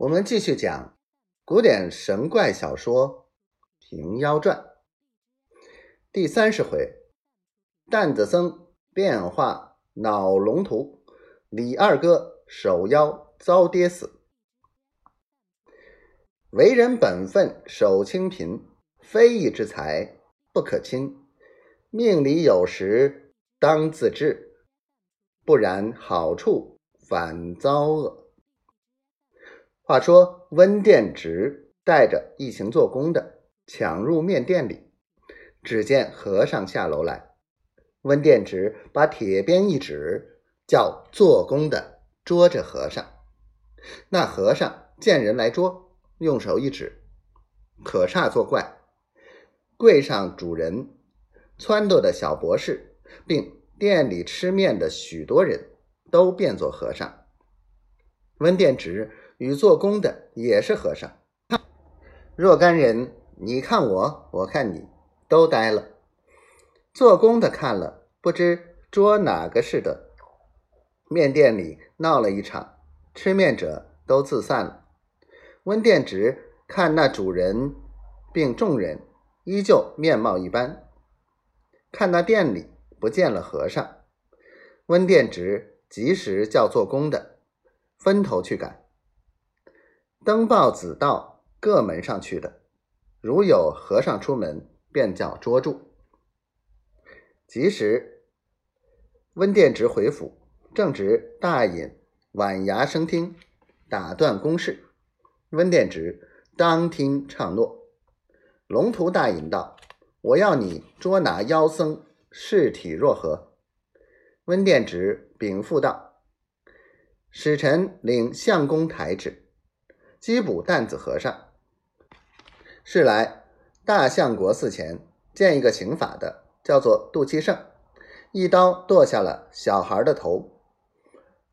我们继续讲古典神怪小说《平妖传》第三十回：担子僧变化脑龙图，李二哥守妖遭跌死。为人本分守清贫，非义之财不可侵。命里有时当自知，不然好处反遭恶。话说温殿直带着一行做工的抢入面店里，只见和尚下楼来。温殿直把铁鞭一指，叫做工的捉着和尚。那和尚见人来捉，用手一指，可煞作怪，柜上主人。撺掇的小博士，并店里吃面的许多人都变作和尚。温殿直与做工的也是和尚。若干人，你看我，我看你，都呆了。做工的看了，不知捉哪个似的。面店里闹了一场，吃面者都自散了。温殿直看那主人并众人依旧面貌一般。看那店里不见了和尚，温殿直及时叫做工的分头去赶，登报子道各门上去的，如有和尚出门，便叫捉住。及时，温殿直回府，正值大隐晚衙升听，打断公事。温殿直当听唱诺。龙图大隐道。我要你捉拿妖僧，尸体若何？温殿直禀复道：“使臣领相公台旨，缉捕担子和尚。是来大相国寺前见一个行法的，叫做杜七胜，一刀剁下了小孩的头。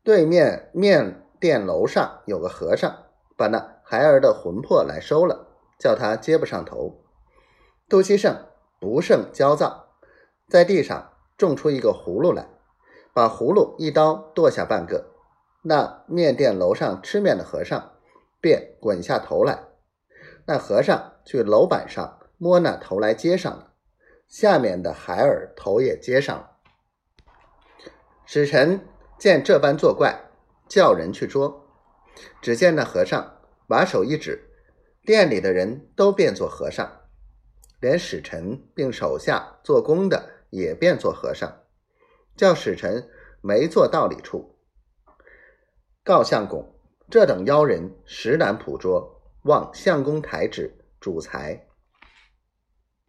对面面店楼上有个和尚，把那孩儿的魂魄来收了，叫他接不上头。杜七胜。”不胜焦躁，在地上种出一个葫芦来，把葫芦一刀剁下半个。那面店楼上吃面的和尚便滚下头来，那和尚去楼板上摸那头来接上了，下面的孩儿头也接上了。使臣见这般作怪，叫人去捉。只见那和尚把手一指，店里的人都变作和尚。连使臣并手下做工的也变作和尚，叫使臣没做道理处，告相公：这等妖人实难捕捉，望相公抬指主裁。